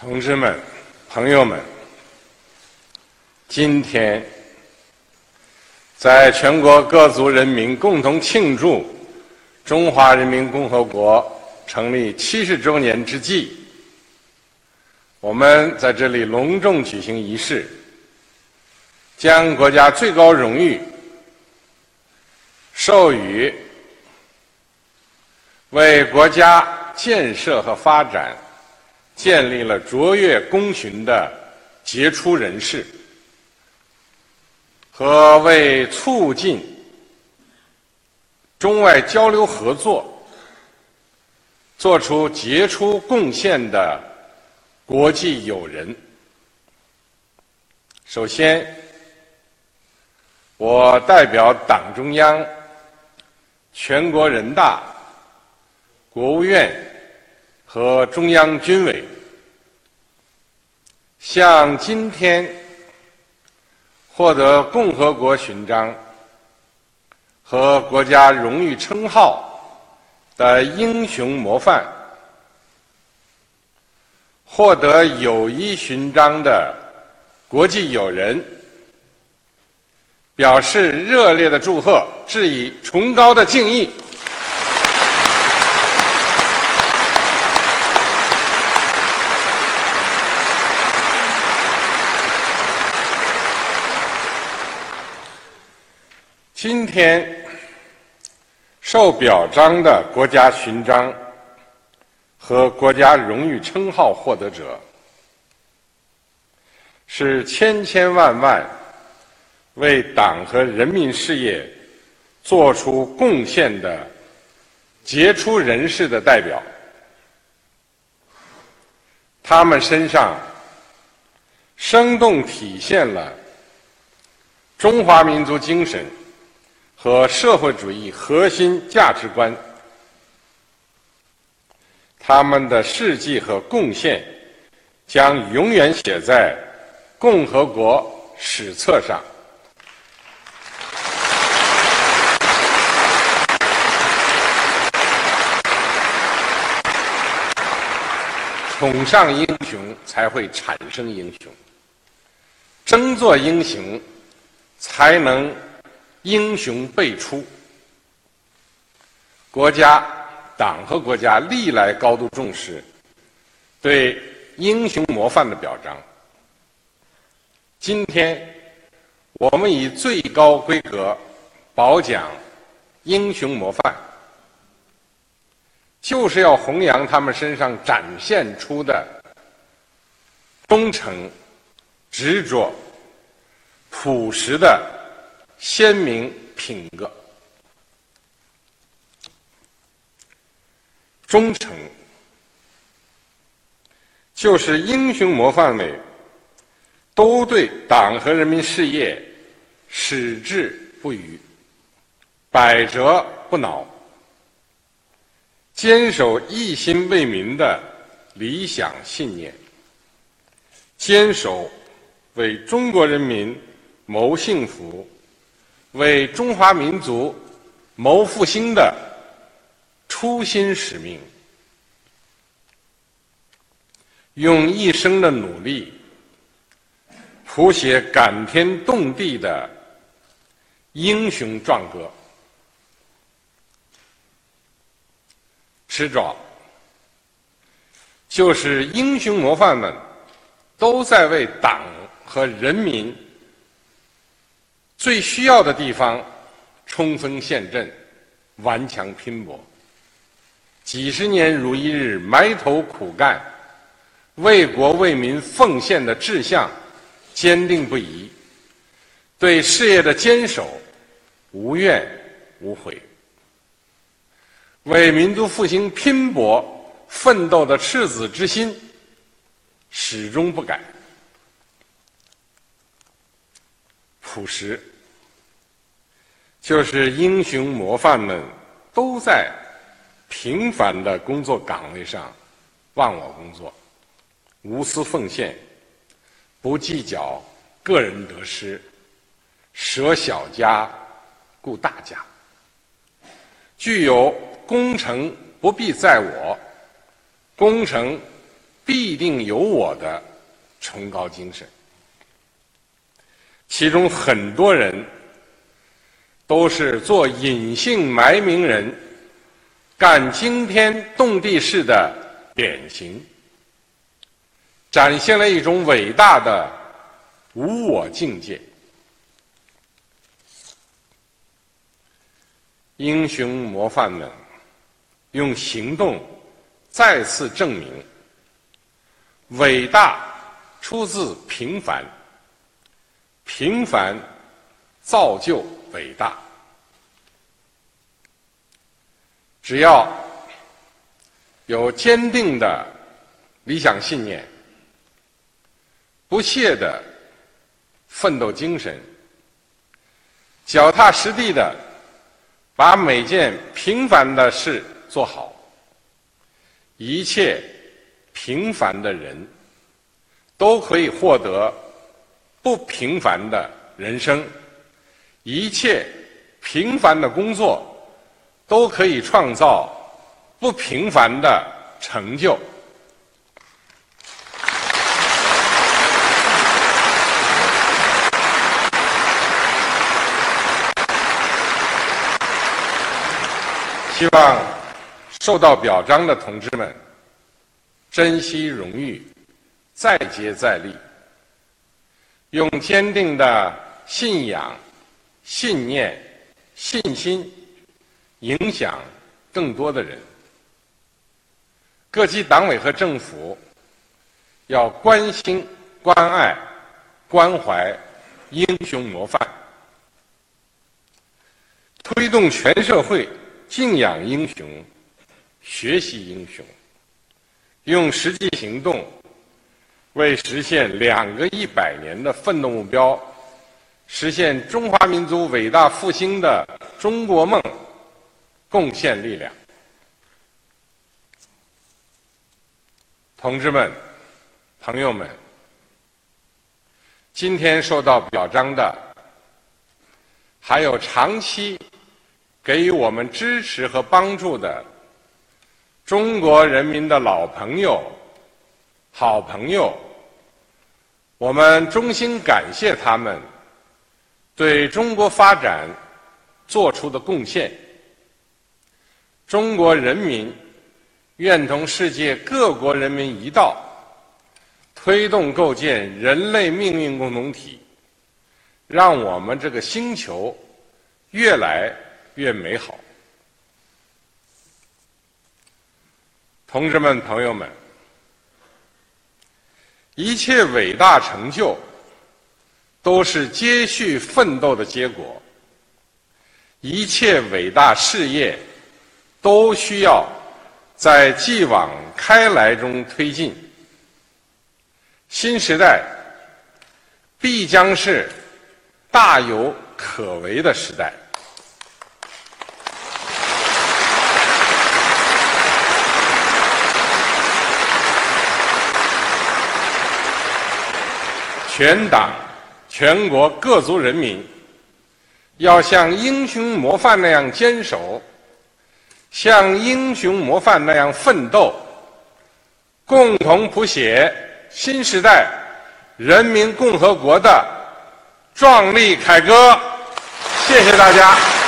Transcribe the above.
同志们、朋友们，今天在全国各族人民共同庆祝中华人民共和国成立七十周年之际，我们在这里隆重举行仪式，将国家最高荣誉授予为国家建设和发展。建立了卓越功勋的杰出人士和为促进中外交流合作做出杰出贡献的国际友人。首先，我代表党中央、全国人大、国务院。和中央军委向今天获得共和国勋章和国家荣誉称号的英雄模范、获得友谊勋章的国际友人表示热烈的祝贺，致以崇高的敬意。今天受表彰的国家勋章和国家荣誉称号获得者，是千千万万为党和人民事业做出贡献的杰出人士的代表，他们身上生动体现了中华民族精神。和社会主义核心价值观，他们的事迹和贡献将永远写在共和国史册上。崇尚英雄，才会产生英雄；争做英雄，才能。英雄辈出，国家、党和国家历来高度重视对英雄模范的表彰。今天，我们以最高规格褒奖英雄模范，就是要弘扬他们身上展现出的忠诚、执着、朴实的。鲜明品格、忠诚，就是英雄模范们都对党和人民事业矢志不渝、百折不挠、坚守一心为民的理想信念，坚守为中国人民谋幸福。为中华民族谋复兴的初心使命，用一生的努力谱写感天动地的英雄壮歌，迟早就是英雄模范们都在为党和人民。最需要的地方，冲锋陷阵，顽强拼搏，几十年如一日埋头苦干，为国为民奉献的志向坚定不移，对事业的坚守无怨无悔，为民族复兴拼搏奋斗的赤子之心始终不改。朴实，就是英雄模范们都在平凡的工作岗位上忘我工作，无私奉献，不计较个人得失，舍小家顾大家，具有“功成不必在我，功成必定有我的崇高精神。其中很多人都是做隐姓埋名人、干惊天动地事的典型，展现了一种伟大的无我境界。英雄模范们用行动再次证明：伟大出自平凡。平凡造就伟大。只要有坚定的理想信念、不懈的奋斗精神、脚踏实地的把每件平凡的事做好，一切平凡的人都可以获得。不平凡的人生，一切平凡的工作，都可以创造不平凡的成就。希望受到表彰的同志们珍惜荣誉，再接再厉。用坚定的信仰、信念、信心，影响更多的人。各级党委和政府要关心、关爱、关怀英雄模范，推动全社会敬仰英雄、学习英雄，用实际行动。为实现两个一百年的奋斗目标，实现中华民族伟大复兴的中国梦，贡献力量。同志们、朋友们，今天受到表彰的，还有长期给予我们支持和帮助的中国人民的老朋友。好朋友，我们衷心感谢他们对中国发展做出的贡献。中国人民愿同世界各国人民一道，推动构建人类命运共同体，让我们这个星球越来越美好。同志们，朋友们。一切伟大成就都是接续奋斗的结果，一切伟大事业都需要在继往开来中推进。新时代必将是大有可为的时代。全党、全国各族人民要像英雄模范那样坚守，像英雄模范那样奋斗，共同谱写新时代人民共和国的壮丽凯歌。谢谢大家。